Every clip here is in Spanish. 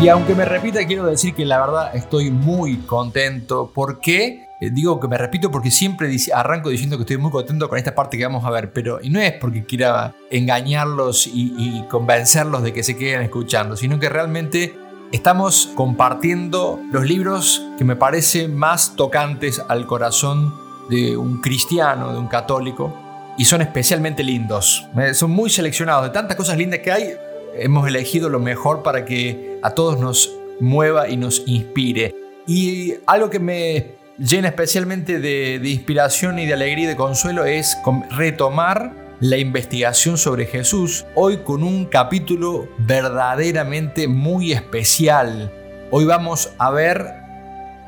Y aunque me repita, quiero decir que la verdad estoy muy contento. ¿Por qué? Eh, digo que me repito porque siempre arranco diciendo que estoy muy contento con esta parte que vamos a ver, pero y no es porque quiera engañarlos y, y convencerlos de que se queden escuchando, sino que realmente estamos compartiendo los libros que me parecen más tocantes al corazón de un cristiano, de un católico, y son especialmente lindos. Eh, son muy seleccionados, de tantas cosas lindas que hay, hemos elegido lo mejor para que a todos nos mueva y nos inspire. Y algo que me llena especialmente de, inspiración y de alegría y de consuelo es retomar la investigación sobre Jesús, hoy con un capítulo verdaderamente muy especial. Hoy vamos a ver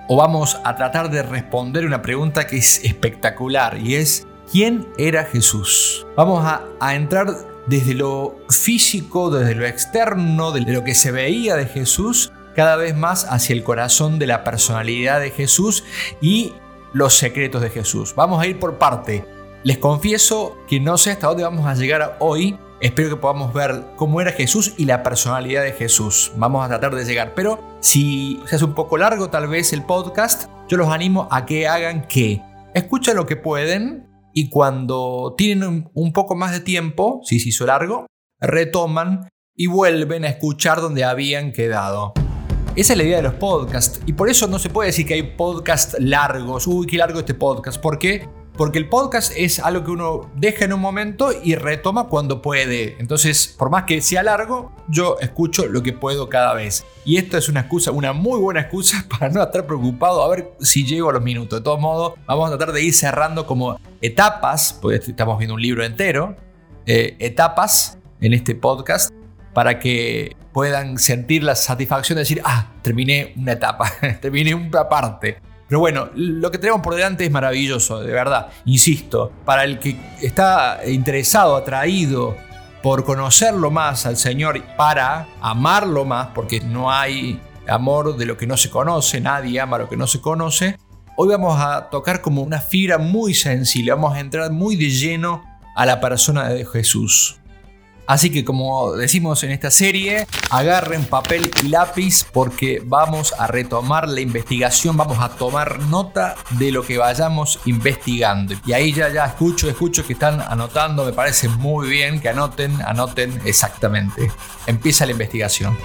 o vamos a tratar de responder una pregunta que es espectacular y es ¿quién era Jesús? Vamos a, a entrar desde lo físico, desde lo externo, de lo que se veía de Jesús, cada vez más hacia el corazón de la personalidad de Jesús y los secretos de Jesús. Vamos a ir por parte. Les confieso que no sé hasta dónde vamos a llegar hoy. Espero que podamos ver cómo era Jesús y la personalidad de Jesús. Vamos a tratar de llegar. Pero si se hace un poco largo tal vez el podcast, yo los animo a que hagan que escuchen lo que pueden, y cuando tienen un poco más de tiempo, si se hizo largo, retoman y vuelven a escuchar donde habían quedado. Esa es la idea de los podcasts y por eso no se puede decir que hay podcasts largos. Uy, qué largo este podcast. ¿Por qué? Porque el podcast es algo que uno deja en un momento y retoma cuando puede. Entonces, por más que sea largo, yo escucho lo que puedo cada vez. Y esto es una excusa, una muy buena excusa para no estar preocupado a ver si llego a los minutos. De todos modos, vamos a tratar de ir cerrando como etapas, porque estamos viendo un libro entero, eh, etapas en este podcast para que puedan sentir la satisfacción de decir, ah, terminé una etapa, terminé una parte. Pero bueno, lo que tenemos por delante es maravilloso, de verdad. Insisto, para el que está interesado, atraído por conocerlo más al Señor, para amarlo más, porque no hay amor de lo que no se conoce, nadie ama lo que no se conoce, hoy vamos a tocar como una fibra muy sensible, vamos a entrar muy de lleno a la persona de Jesús. Así que como decimos en esta serie, agarren papel y lápiz porque vamos a retomar la investigación, vamos a tomar nota de lo que vayamos investigando. Y ahí ya, ya escucho, escucho que están anotando, me parece muy bien que anoten, anoten exactamente. Empieza la investigación.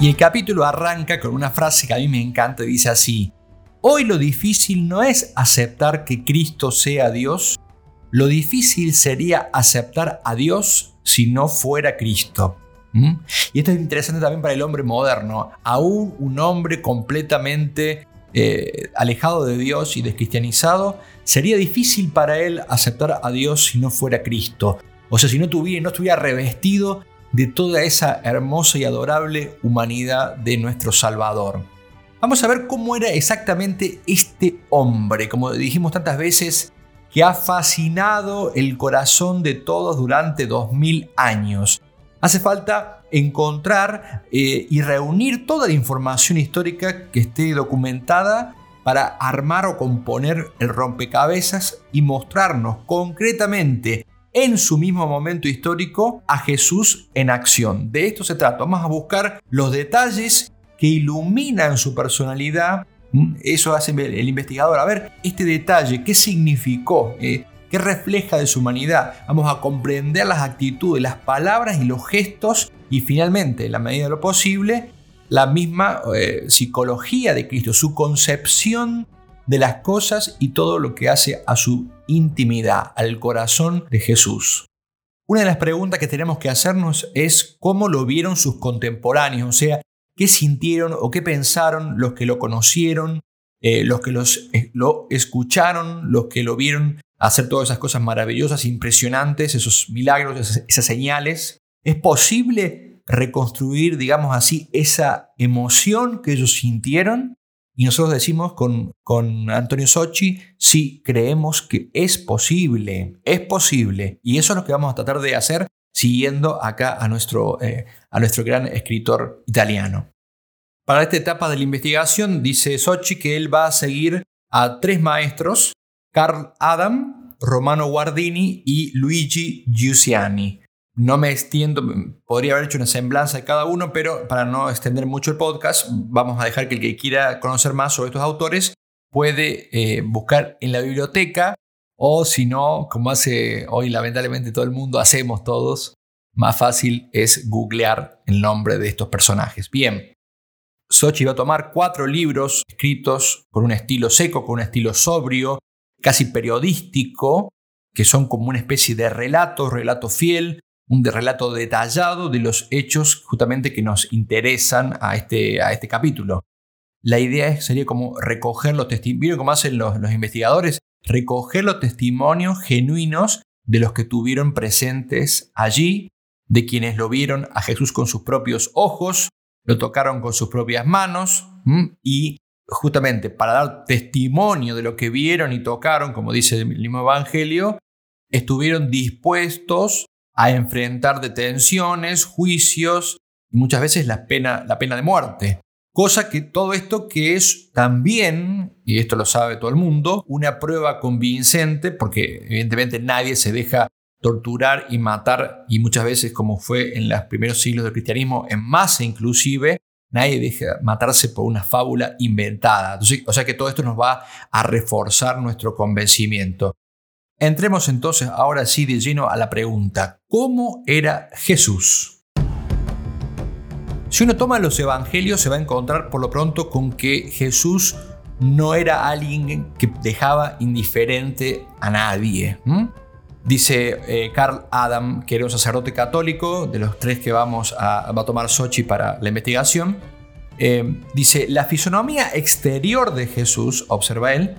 Y el capítulo arranca con una frase que a mí me encanta, dice así, Hoy lo difícil no es aceptar que Cristo sea Dios, lo difícil sería aceptar a Dios si no fuera Cristo. Y esto es interesante también para el hombre moderno. Aún un hombre completamente eh, alejado de Dios y descristianizado, sería difícil para él aceptar a Dios si no fuera Cristo. O sea, si no, tuviera, no estuviera revestido de toda esa hermosa y adorable humanidad de nuestro Salvador. Vamos a ver cómo era exactamente este hombre. Como dijimos tantas veces, que ha fascinado el corazón de todos durante 2000 años. Hace falta encontrar eh, y reunir toda la información histórica que esté documentada para armar o componer el rompecabezas y mostrarnos concretamente en su mismo momento histórico a Jesús en acción. De esto se trata. Vamos a buscar los detalles que iluminan su personalidad. Eso hace el investigador. A ver, este detalle, ¿qué significó? Eh, ¿Qué refleja de su humanidad? Vamos a comprender las actitudes, las palabras y los gestos y finalmente, en la medida de lo posible, la misma eh, psicología de Cristo, su concepción de las cosas y todo lo que hace a su intimidad, al corazón de Jesús. Una de las preguntas que tenemos que hacernos es cómo lo vieron sus contemporáneos, o sea, qué sintieron o qué pensaron los que lo conocieron, eh, los que los, eh, lo escucharon, los que lo vieron hacer todas esas cosas maravillosas, impresionantes, esos milagros, esas, esas señales. ¿Es posible reconstruir, digamos así, esa emoción que ellos sintieron? Y nosotros decimos con, con Antonio Sochi, sí, creemos que es posible, es posible. Y eso es lo que vamos a tratar de hacer siguiendo acá a nuestro, eh, a nuestro gran escritor italiano. Para esta etapa de la investigación, dice Sochi que él va a seguir a tres maestros, Carl Adam, Romano Guardini y Luigi Giussiani. No me extiendo, podría haber hecho una semblanza de cada uno, pero para no extender mucho el podcast, vamos a dejar que el que quiera conocer más sobre estos autores puede eh, buscar en la biblioteca o si no, como hace hoy lamentablemente todo el mundo, hacemos todos, más fácil es googlear el nombre de estos personajes. Bien, Sochi va a tomar cuatro libros escritos con un estilo seco, con un estilo sobrio, casi periodístico, que son como una especie de relato, relato fiel, un relato detallado de los hechos justamente que nos interesan a este, a este capítulo. La idea sería como recoger los testimonios, ¿vieron cómo hacen los, los investigadores? Recoger los testimonios genuinos de los que tuvieron presentes allí, de quienes lo vieron a Jesús con sus propios ojos, lo tocaron con sus propias manos y justamente para dar testimonio de lo que vieron y tocaron, como dice el mismo Evangelio, estuvieron dispuestos a enfrentar detenciones, juicios y muchas veces la pena, la pena de muerte. Cosa que todo esto que es también, y esto lo sabe todo el mundo, una prueba convincente, porque evidentemente nadie se deja torturar y matar, y muchas veces como fue en los primeros siglos del cristianismo, en masa inclusive, nadie deja matarse por una fábula inventada. o sea que todo esto nos va a reforzar nuestro convencimiento. Entremos entonces ahora sí de lleno a la pregunta, ¿cómo era Jesús? Si uno toma los evangelios se va a encontrar por lo pronto con que Jesús no era alguien que dejaba indiferente a nadie. Dice eh, Carl Adam, que era un sacerdote católico, de los tres que vamos a, tomar Sochi para la investigación. Eh, dice, la fisonomía exterior de Jesús, observa él,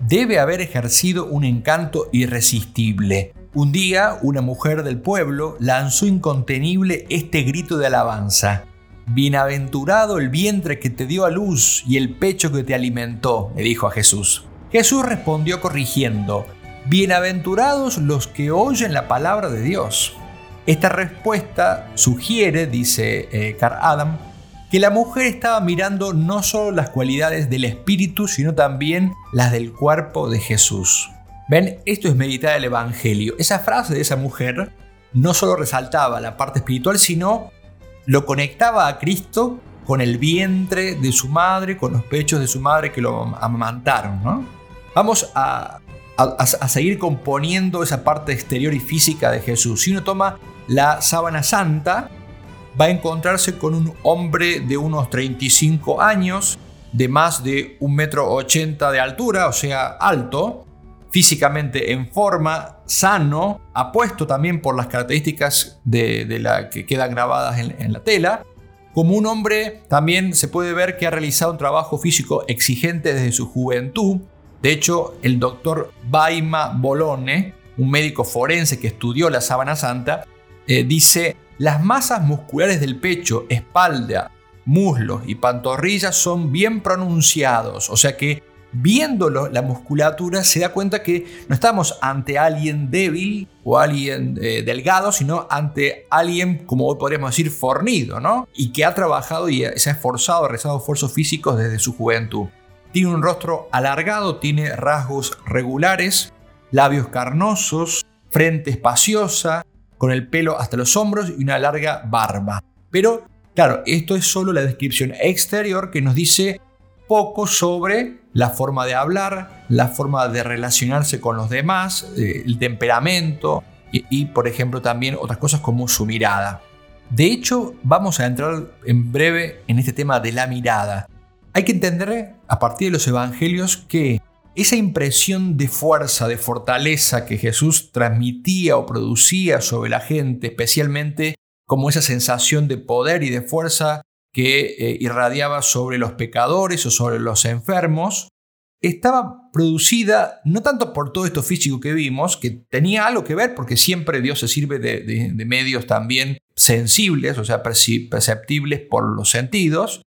debe haber ejercido un encanto irresistible. Un día, una mujer del pueblo lanzó incontenible este grito de alabanza. Bienaventurado el vientre que te dio a luz y el pecho que te alimentó, le dijo a Jesús. Jesús respondió corrigiendo, Bienaventurados los que oyen la palabra de Dios. Esta respuesta sugiere, dice eh, Carl Adam, que la mujer estaba mirando no solo las cualidades del espíritu, sino también las del cuerpo de Jesús. Ven, esto es meditar el Evangelio. Esa frase de esa mujer no solo resaltaba la parte espiritual, sino lo conectaba a Cristo con el vientre de su madre, con los pechos de su madre que lo amamantaron. Vamos a, a, seguir componiendo esa parte exterior y física de Jesús. Si uno toma la sábana santa, va a encontrarse con un hombre de unos 35 años, de más de un metro ochenta de altura, o sea, alto, físicamente en forma, sano, apuesto también por las características de, la que quedan grabadas en, la tela. Como un hombre también se puede ver que ha realizado un trabajo físico exigente desde su juventud. De hecho, el doctor Baima Bolone, un médico forense que estudió la sábana santa, eh, dice, las masas musculares del pecho, espalda, muslos y pantorrillas son bien pronunciados, o sea que viéndolo la musculatura se da cuenta que no estamos ante alguien débil o alguien eh, delgado, sino ante alguien, como hoy podríamos decir, fornido, ¿no? Y que ha trabajado y se ha esforzado, ha realizado esfuerzos físicos desde su juventud. Tiene un rostro alargado, tiene rasgos regulares, labios carnosos, frente espaciosa, con el pelo hasta los hombros y una larga barba. Pero, claro, esto es solo la descripción exterior que nos dice poco sobre la forma de hablar, la forma de relacionarse con los demás, eh, el temperamento y, por ejemplo, también otras cosas como su mirada. De hecho, vamos a entrar en breve en este tema de la mirada. Hay que entender a partir de los evangelios que esa impresión de fuerza, de fortaleza que Jesús transmitía o producía sobre la gente, especialmente como esa sensación de poder y de fuerza que eh, irradiaba sobre los pecadores o sobre los enfermos, estaba producida no tanto por todo esto físico que vimos, que tenía algo que ver porque siempre Dios se sirve de, medios también sensibles, o sea, perceptibles por los sentidos,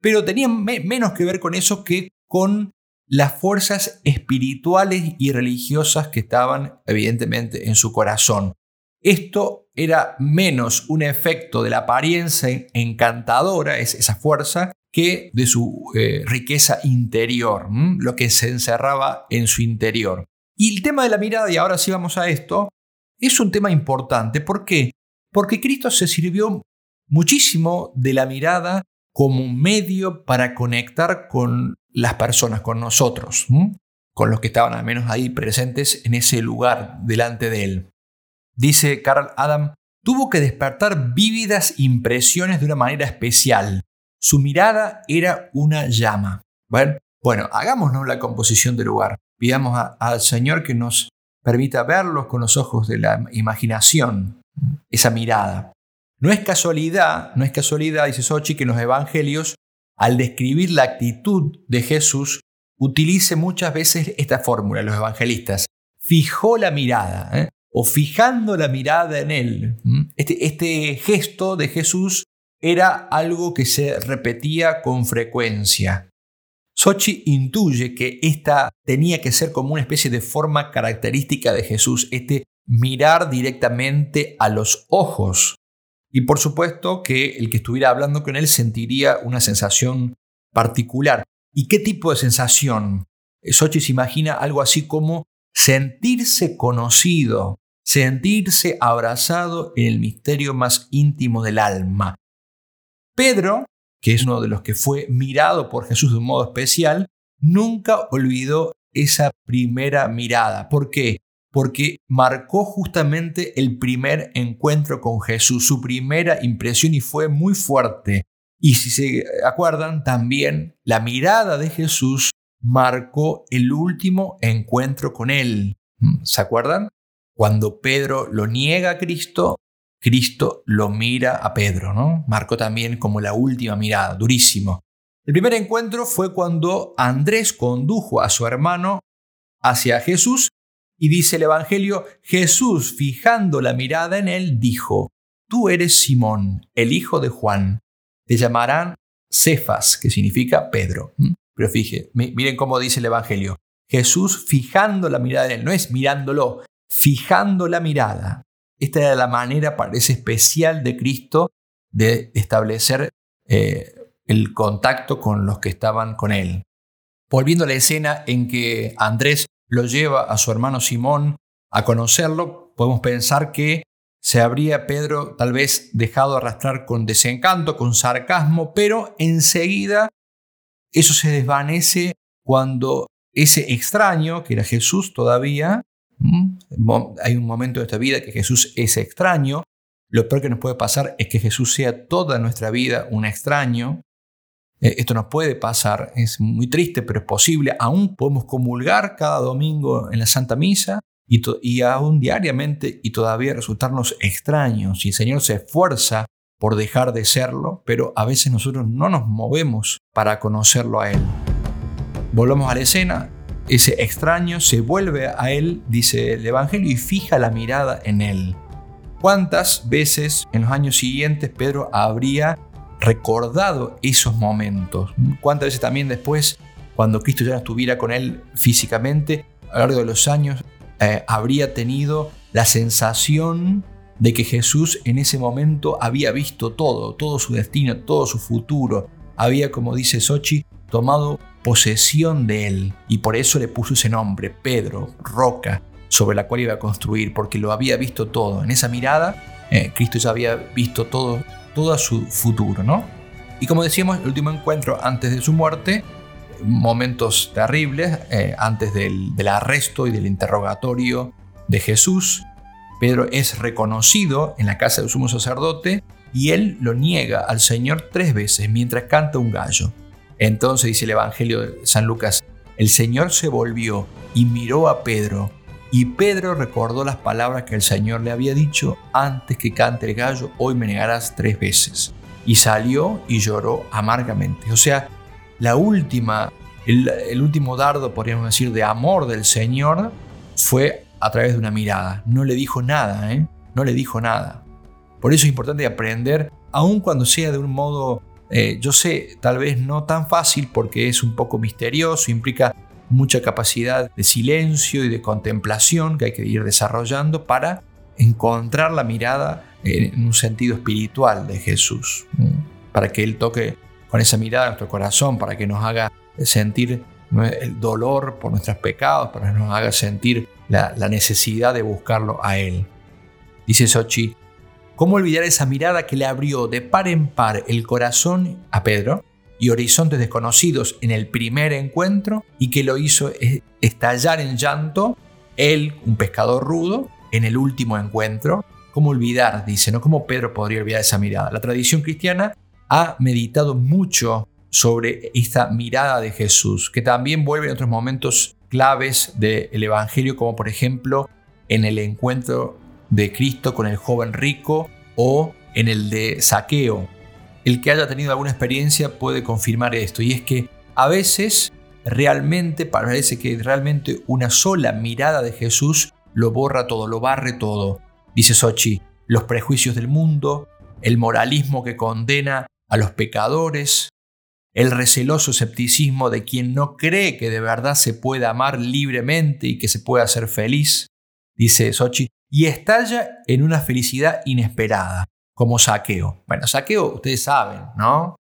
pero tenía menos que ver con eso que con las fuerzas espirituales y religiosas que estaban evidentemente en su corazón. Esto era menos un efecto de la apariencia encantadora, esa fuerza, que de su eh, riqueza interior, lo que se encerraba en su interior. Y el tema de la mirada, y ahora sí vamos a esto, es un tema importante. ¿Por qué? Porque Cristo se sirvió muchísimo de la mirada como un medio para conectar con las personas, con nosotros, con los que estaban al menos ahí presentes en ese lugar delante de él. Dice Carl Adam, tuvo que despertar vívidas impresiones de una manera especial. Su mirada era una llama. Bueno, bueno hagámonos la composición del lugar. Pidamos al Señor que nos permita verlos con los ojos de la imaginación, esa mirada. No es casualidad, no es casualidad, dice Sochi, que en los evangelios, al describir la actitud de Jesús, utilice muchas veces esta fórmula, los evangelistas. Fijó la mirada. ¿eh? O fijando la mirada en Él. Este, este gesto de Jesús era algo que se repetía con frecuencia. Sochi intuye que esta tenía que ser como una especie de forma característica de Jesús, este mirar directamente a los ojos. Y por supuesto que el que estuviera hablando con él sentiría una sensación particular. ¿Y qué tipo de sensación? Sochi se imagina algo así como sentirse conocido, sentirse abrazado en el misterio más íntimo del alma. Pedro, que es uno de los que fue mirado por Jesús de un modo especial, nunca olvidó esa primera mirada. ¿Por qué? Porque marcó justamente el primer encuentro con Jesús, su primera impresión y fue muy fuerte. Y si se acuerdan, también la mirada de Jesús marcó el último encuentro con él. ¿Se acuerdan? Cuando Pedro lo niega a Cristo, Cristo lo mira a Pedro, ¿no? Marcó también como la última mirada, durísimo. El primer encuentro fue cuando Andrés condujo a su hermano hacia Jesús y dice el Evangelio, Jesús fijando la mirada en él dijo, tú eres Simón, el hijo de Juan, te llamarán Cefas, que significa Pedro. Pero fíjense, miren cómo dice el Evangelio, Jesús fijando la mirada en él, no es mirándolo, fijando la mirada. Esta era la manera, parece especial de Cristo de establecer eh, el contacto con los que estaban con él. Volviendo a la escena en que Andrés lo lleva a su hermano Simón a conocerlo, podemos pensar que se habría Pedro tal vez dejado arrastrar con desencanto, con sarcasmo, pero enseguida eso se desvanece cuando ese extraño, que era Jesús todavía, hay un momento de esta vida que Jesús es extraño, lo peor que nos puede pasar es que Jesús sea toda nuestra vida un extraño, eh, esto nos puede pasar, es muy triste, pero es posible. Aún podemos comulgar cada domingo en la Santa Misa y, y aún diariamente y todavía resultarnos extraños. Y el Señor se esfuerza por dejar de serlo, pero a veces nosotros no nos movemos para conocerlo a Él. Volvamos a la escena. Ese extraño se vuelve a Él, dice el Evangelio, y fija la mirada en Él. ¿Cuántas veces en los años siguientes Pedro habría recordado esos momentos. ¿Cuántas veces también después, cuando Cristo ya no estuviera con él físicamente, a lo largo de los años, eh, habría tenido la sensación de que Jesús en ese momento había visto todo, todo su destino, todo su futuro. Había, como dice Sochi, tomado posesión de él y por eso le puso ese nombre, Pedro, roca, sobre la cual iba a construir, porque lo había visto todo. En esa mirada, eh, Cristo ya había visto todo todo su futuro, ¿no? Y como decíamos, el último encuentro antes de su muerte, momentos terribles, eh, antes del, del arresto y del interrogatorio de Jesús, Pedro es reconocido en la casa del sumo sacerdote y él lo niega al Señor tres veces mientras canta un gallo. Entonces dice el Evangelio de San Lucas, el Señor se volvió y miró a Pedro y Pedro recordó las palabras que el Señor le había dicho, antes que cante el gallo, hoy me negarás tres veces. Y salió y lloró amargamente. O sea, la última, el, último dardo, podríamos decir, de amor del Señor fue a través de una mirada. No le dijo nada, ¿eh? No le dijo nada. Por eso es importante aprender, aun cuando sea de un modo, eh, yo sé, tal vez no tan fácil porque es un poco misterioso, implica mucha capacidad de silencio y de contemplación que hay que ir desarrollando para encontrar la mirada en un sentido espiritual de Jesús, para que Él toque con esa mirada nuestro corazón, para que nos haga sentir el dolor por nuestros pecados, para que nos haga sentir la, la necesidad de buscarlo a Él. Dice Sochi, ¿cómo olvidar esa mirada que le abrió de par en par el corazón a Pedro? y horizontes desconocidos en el primer encuentro y que lo hizo estallar en llanto, él, un pescador rudo, en el último encuentro. ¿Cómo olvidar? Dice, ¿no? ¿Cómo Pedro podría olvidar esa mirada? La tradición cristiana ha meditado mucho sobre esta mirada de Jesús, que también vuelve en otros momentos claves del Evangelio, como por ejemplo en el encuentro de Cristo con el joven rico o en el de Saqueo, el que haya tenido alguna experiencia puede confirmar esto, y es que a veces realmente parece que realmente una sola mirada de Jesús lo borra todo, lo barre todo. Dice Sochi, los prejuicios del mundo, el moralismo que condena a los pecadores, el receloso escepticismo de quien no cree que de verdad se pueda amar libremente y que se pueda ser feliz, dice Sochi, y estalla en una felicidad inesperada como Saqueo. Bueno, Saqueo, ustedes saben, ¿no?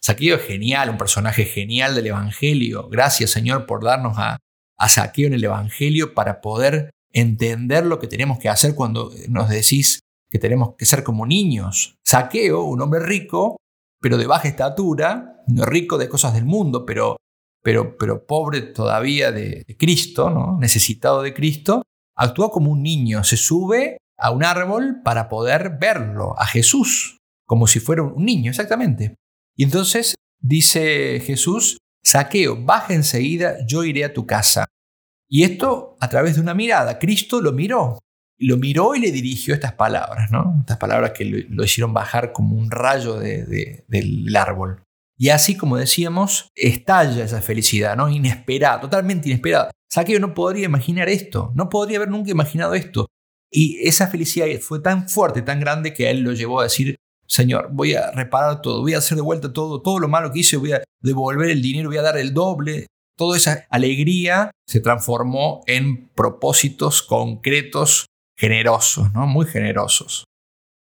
Saqueo es genial, un personaje genial del Evangelio. Gracias, Señor, por darnos a, Saqueo en el Evangelio para poder entender lo que tenemos que hacer cuando nos decís que tenemos que ser como niños. Saqueo, un hombre rico, pero de baja estatura, rico de cosas del mundo, pero, pero, pero pobre todavía de, de Cristo, ¿no? necesitado de Cristo, actúa como un niño, se sube a un árbol para poder verlo, a Jesús, como si fuera un niño, exactamente. Y entonces dice Jesús, saqueo, baja enseguida, yo iré a tu casa. Y esto a través de una mirada. Cristo lo miró, lo miró y le dirigió estas palabras, ¿no? Estas palabras que lo, hicieron bajar como un rayo del árbol. Y así, como decíamos, estalla esa felicidad, ¿no? Inesperada, totalmente inesperada. Saqueo no podría imaginar esto, no podría haber nunca imaginado esto. Y esa felicidad fue tan fuerte, tan grande, que él lo llevó a decir, Señor, voy a reparar todo, voy a hacer de vuelta todo, todo lo malo que hice, voy a devolver el dinero, voy a dar el doble. Toda esa alegría se transformó en propósitos concretos, generosos, ¿no? muy generosos.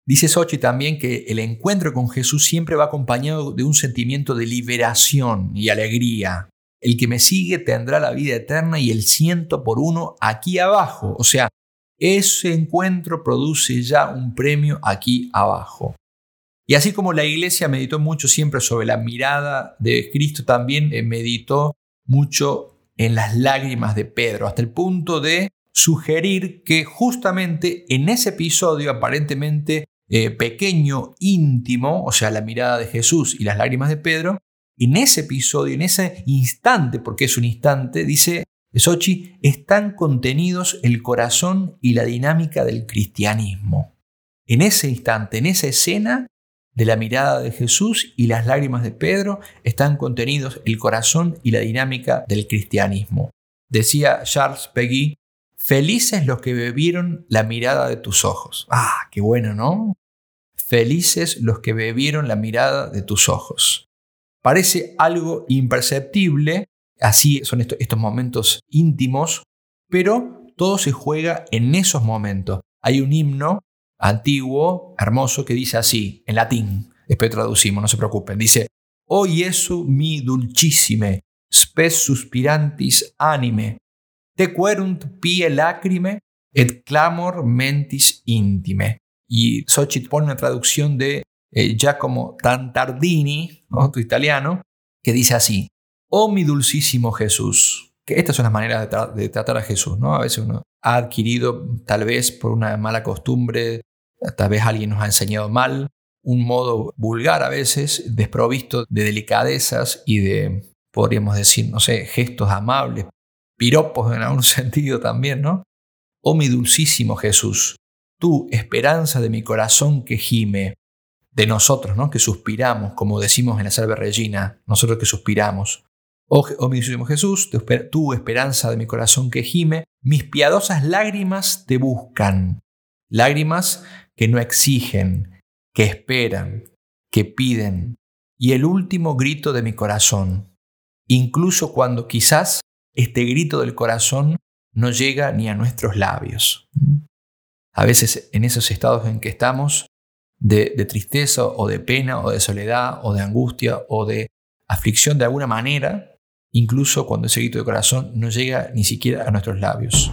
Dice Sochi también que el encuentro con Jesús siempre va acompañado de un sentimiento de liberación y alegría. el que me sigue tendrá la vida eterna y el ciento por uno aquí abajo. O sea, ese encuentro produce ya un premio aquí abajo. Y así como la iglesia meditó mucho siempre sobre la mirada de Cristo, también eh, meditó mucho en las lágrimas de Pedro, hasta el punto de sugerir que justamente en ese episodio aparentemente eh, pequeño, íntimo, o sea, la mirada de Jesús y las lágrimas de Pedro, en ese episodio, en ese instante, porque es un instante, dice Sochi, están contenidos el corazón y la dinámica del cristianismo. En ese instante, en esa escena de la mirada de Jesús y las lágrimas de Pedro, están contenidos el corazón y la dinámica del cristianismo. Decía Charles Peggy, felices los que bebieron la mirada de tus ojos. Ah, qué bueno, ¿no? Felices los que bebieron la mirada de tus ojos. Parece algo imperceptible, así son estos, momentos íntimos, pero todo se juega en esos momentos. Hay un himno antiguo, hermoso, que dice así, en latín, después traducimos, no se preocupen, dice, O Jesu mi dulcissime, spes suspirantis anime, te querunt pie lacrime, et clamor mentis intime. Y Xochitl pone una traducción de eh, Giacomo Tantardini, otro italiano, que dice así, oh mi dulcísimo Jesús, que estas son las maneras de, tratar a Jesús, ¿no? A veces uno ha adquirido, tal vez por una mala costumbre, tal vez alguien nos ha enseñado mal, un modo vulgar a veces, desprovisto de delicadezas y de, podríamos decir, no sé, gestos amables, piropos en algún sentido también, ¿no? Oh mi dulcísimo Jesús, tú, esperanza de mi corazón que gime, de nosotros, ¿no? que suspiramos, como decimos en la Salve Regina, nosotros que suspiramos. Oh, oh mi Jesús, tu esperanza de mi corazón que gime, mis piadosas lágrimas te buscan. Lágrimas que no exigen, que esperan, que piden. Y el último grito de mi corazón, incluso cuando quizás este grito del corazón no llega ni a nuestros labios. A veces en esos estados en que estamos, de, tristeza o de pena o de soledad o de angustia o de aflicción de alguna manera, incluso cuando ese grito de corazón no llega ni siquiera a nuestros labios.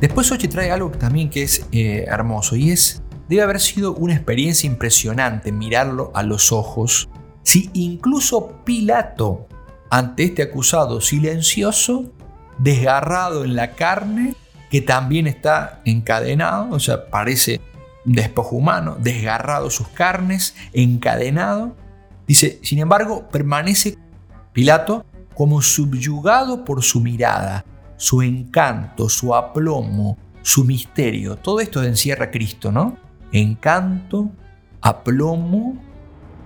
Después Ochi trae algo también que es eh, hermoso y es, debe haber sido una experiencia impresionante mirarlo a los ojos, si incluso Pilato, ante este acusado silencioso, desgarrado en la carne, que también está encadenado, o sea, parece despojo humano, desgarrado sus carnes, encadenado. Dice, sin embargo, permanece Pilato como subyugado por su mirada, su encanto, su aplomo, su misterio. Todo esto encierra Cristo, ¿no? Encanto, aplomo,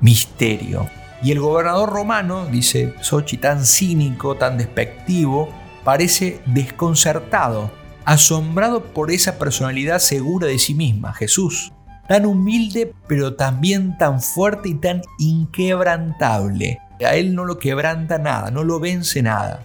misterio. Y el gobernador romano, dice Sochi, tan cínico, tan despectivo, parece desconcertado asombrado por esa personalidad segura de sí misma, Jesús, tan humilde pero también tan fuerte y tan inquebrantable. A él no lo quebranta nada, no lo vence nada.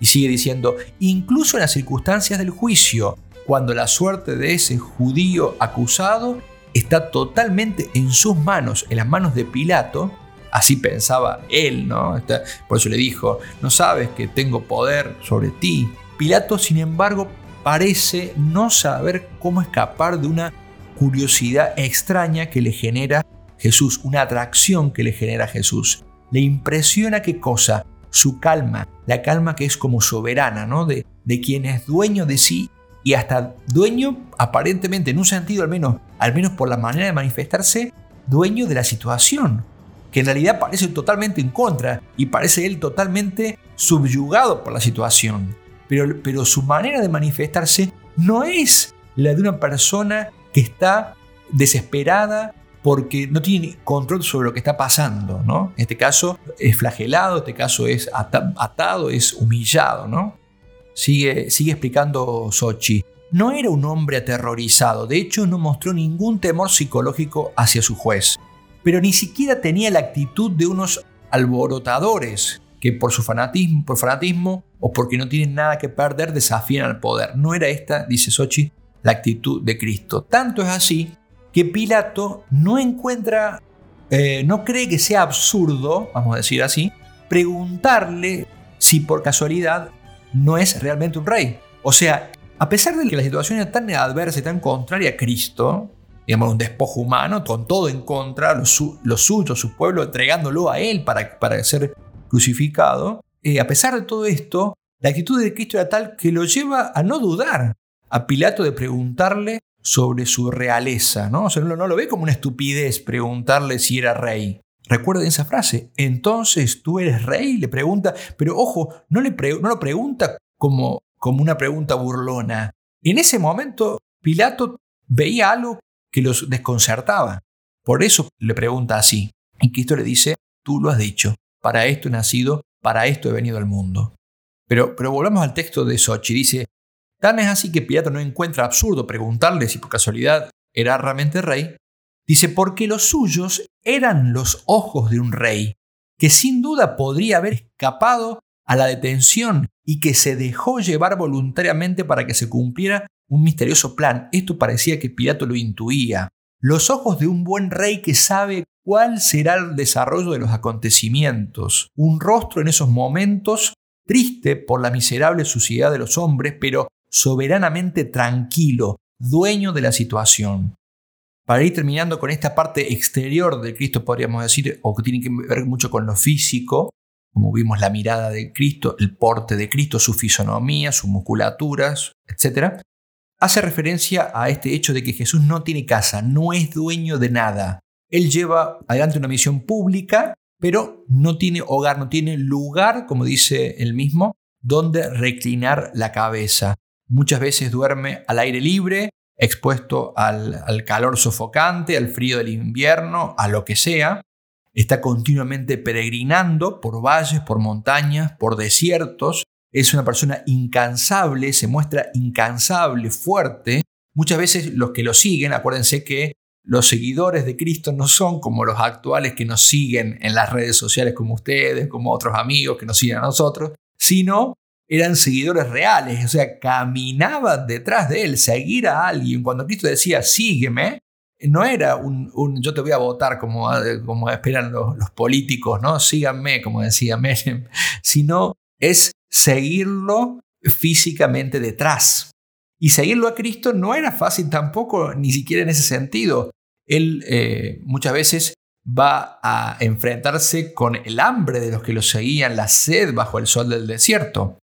Y sigue diciendo, incluso en las circunstancias del juicio, cuando la suerte de ese judío acusado está totalmente en sus manos, en las manos de Pilato, así pensaba él, ¿no? Por eso le dijo, no sabes que tengo poder sobre ti. Pilato, sin embargo, parece no saber cómo escapar de una curiosidad extraña que le genera Jesús, una atracción que le genera Jesús. Le impresiona qué cosa, su calma, la calma que es como soberana, ¿no? De, de quien es dueño de sí y hasta dueño, aparentemente, en un sentido al menos, al menos por la manera de manifestarse, dueño de la situación, que en realidad parece totalmente en contra y parece él totalmente subyugado por la situación pero, su manera de manifestarse no es la de una persona que está desesperada porque no tiene control sobre lo que está pasando, ¿no? En este caso es flagelado, en este caso es atado, es humillado, ¿no? Sigue, sigue explicando Sochi. No era un hombre aterrorizado, de hecho no mostró ningún temor psicológico hacia su juez, pero ni siquiera tenía la actitud de unos alborotadores que por su fanatismo, por fanatismo o porque no tienen nada que perder desafían al poder. No era esta, dice Sochi, la actitud de Cristo. Tanto es así que Pilato no encuentra, eh, no cree que sea absurdo, vamos a decir así, preguntarle si por casualidad no es realmente un rey. O sea, a pesar de que la situación era tan adversa y tan contraria a Cristo, digamos, un despojo humano, con todo en contra, los, suyos, su pueblo, entregándolo a él para, para ser crucificado, eh, a pesar de todo esto, la actitud de Cristo era tal que lo lleva a no dudar a Pilato de preguntarle sobre su realeza, ¿no? O no lo ve como una estupidez preguntarle si era rey. Recuerden esa frase, entonces tú eres rey, le pregunta, pero ojo, no, le no lo pregunta como, como una pregunta burlona. En ese momento, Pilato veía algo que los desconcertaba. Por eso le pregunta así. Y Cristo le dice, tú lo has dicho, para esto he nacido, para esto he venido al mundo. Pero, pero volvamos al texto de Sochi. Dice, tan es así que Pilato no encuentra absurdo preguntarle si por casualidad era realmente rey. Dice, porque los suyos eran los ojos de un rey, que sin duda podría haber escapado a la detención y que se dejó llevar voluntariamente para que se cumpliera un misterioso plan. Esto parecía que Pilato lo intuía. Los ojos de un buen rey que sabe cuál será el desarrollo de los acontecimientos. Un rostro en esos momentos triste por la miserable suciedad de los hombres, pero soberanamente tranquilo, dueño de la situación. Para ir terminando con esta parte exterior de Cristo, podríamos decir, o que tiene que ver mucho con lo físico, como vimos la mirada de Cristo, el porte de Cristo, su fisonomía, sus musculaturas, etc., hace referencia a este hecho de que Jesús no tiene casa, no es dueño de nada. Él lleva adelante una misión pública, pero no tiene hogar, no tiene lugar, como dice él mismo, donde reclinar la cabeza. Muchas veces duerme al aire libre, expuesto al, al calor sofocante, al frío del invierno, a lo que sea, está continuamente peregrinando por valles, por montañas, por desiertos, es una persona incansable, se muestra incansable, fuerte. Muchas veces los que lo siguen, acuérdense que los seguidores de Cristo no son como los actuales que nos siguen en las redes sociales como ustedes, como otros amigos que nos siguen a nosotros, sino eran seguidores reales, o sea, caminaban detrás de él, seguir a alguien. Cuando Cristo decía, sígueme, no era un, yo te voy a votar como, como esperan los, los, políticos, ¿no? Síganme, como decía Menem, sino es seguirlo físicamente detrás. Y seguirlo a Cristo no era fácil tampoco, ni siquiera en ese sentido. Él eh, muchas veces va a enfrentarse con el hambre de los que lo seguían, la sed bajo el sol del desierto.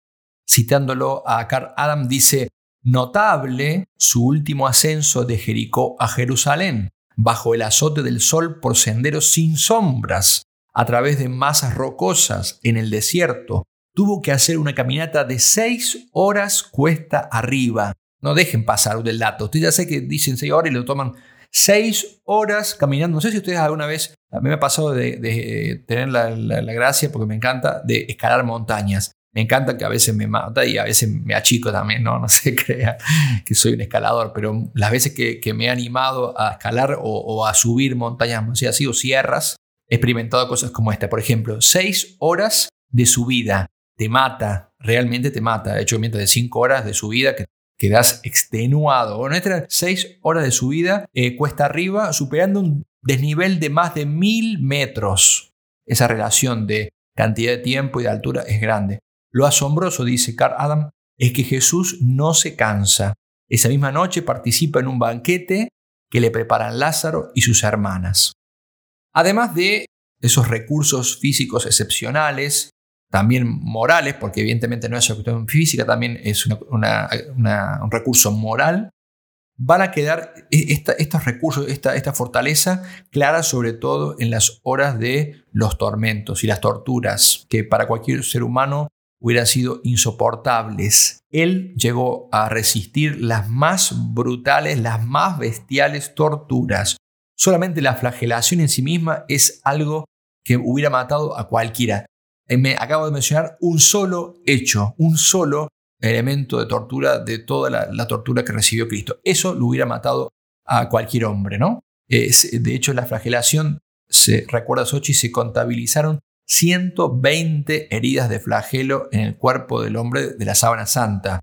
Citándolo a Carl Adam, dice, Notable su último ascenso de Jericó a Jerusalén, bajo el azote del sol por senderos sin sombras, a través de masas rocosas en el desierto. Tuvo que hacer una caminata de seis horas cuesta arriba. No dejen pasar del dato. Ustedes ya sé que dicen seis horas y lo toman seis horas caminando. No sé si ustedes alguna vez, a mí me ha pasado de, tener la, la, gracia, porque me encanta, de escalar montañas. Me encanta que a veces me mata y a veces me achico también, no, no se crea que soy un escalador, pero las veces que, me he animado a escalar o, a subir montañas, o así, o sierras, he experimentado cosas como esta. Por ejemplo, seis horas de subida te mata, realmente te mata. De hecho, mientras de cinco horas de subida que quedas extenuado. Bueno, estas seis horas de subida eh, cuesta arriba, superando un desnivel de más de mil metros. Esa relación de cantidad de tiempo y de altura es grande. Lo asombroso, dice Carl Adam, es que Jesús no se cansa. Esa misma noche participa en un banquete que le preparan Lázaro y sus hermanas. Además de esos recursos físicos excepcionales, también morales, porque evidentemente no es una cuestión física, también es un recurso moral, van a quedar e, estos recursos, esta, esta fortaleza clara sobre todo en las horas de los tormentos y las torturas, que para cualquier ser humano hubieran sido insoportables. Él llegó a resistir las más brutales, las más bestiales torturas. Solamente la flagelación en sí misma es algo que hubiera matado a cualquiera. Eh, me acabo de mencionar un solo hecho, un solo elemento de tortura de toda la, tortura que recibió Cristo. Eso lo hubiera matado a cualquier hombre, ¿no? de hecho, la flagelación, se recuerda Sochi, se contabilizaron 120 heridas de flagelo en el cuerpo del hombre de la sábana santa,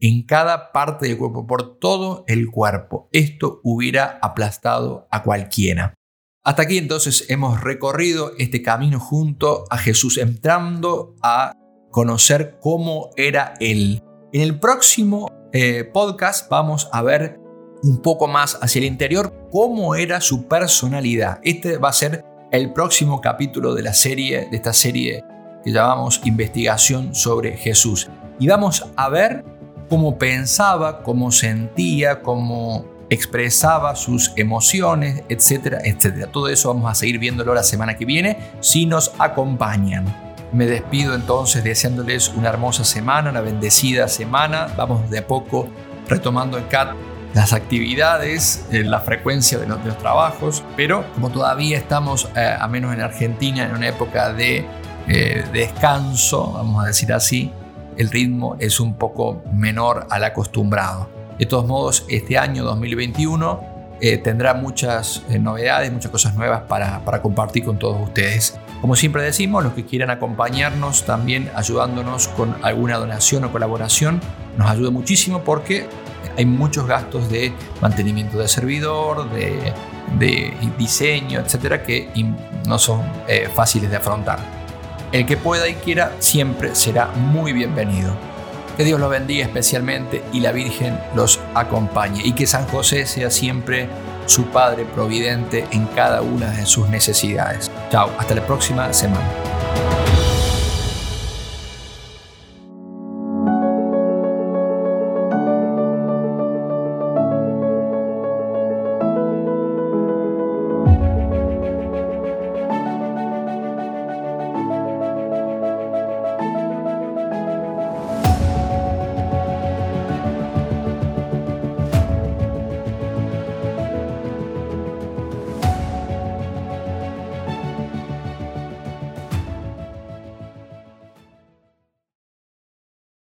en cada parte del cuerpo, por todo el cuerpo. Esto hubiera aplastado a cualquiera. Hasta aquí entonces hemos recorrido este camino junto a Jesús, entrando a conocer cómo era Él. En el próximo eh, podcast vamos a ver un poco más hacia el interior cómo era su personalidad. Este va a ser el próximo capítulo de la serie, de esta serie que llamamos Investigación sobre Jesús. Y vamos a ver cómo pensaba, cómo sentía, cómo expresaba sus emociones, etcétera, etcétera. Todo eso vamos a seguir viéndolo la semana que viene si nos acompañan. Me despido entonces deseándoles una hermosa semana, una bendecida semana. Vamos de a poco retomando en CAT las actividades, eh, la frecuencia de los, trabajos, pero como todavía estamos, eh, a menos en Argentina, en una época de eh, descanso, vamos a decir así, el ritmo es un poco menor al acostumbrado. De todos modos, este año 2021 tendrá muchas novedades, muchas cosas nuevas para, para compartir con todos ustedes. Como siempre decimos, los que quieran acompañarnos también ayudándonos con alguna donación o colaboración, nos ayuda muchísimo porque hay muchos gastos de mantenimiento de servidor, de, diseño, etcétera, que no son eh, fáciles de afrontar. El que pueda y quiera siempre será muy bienvenido. Que Dios los bendiga especialmente y la Virgen los acompañe y que San José sea siempre su Padre providente en cada una de sus necesidades. Chao, hasta la próxima semana.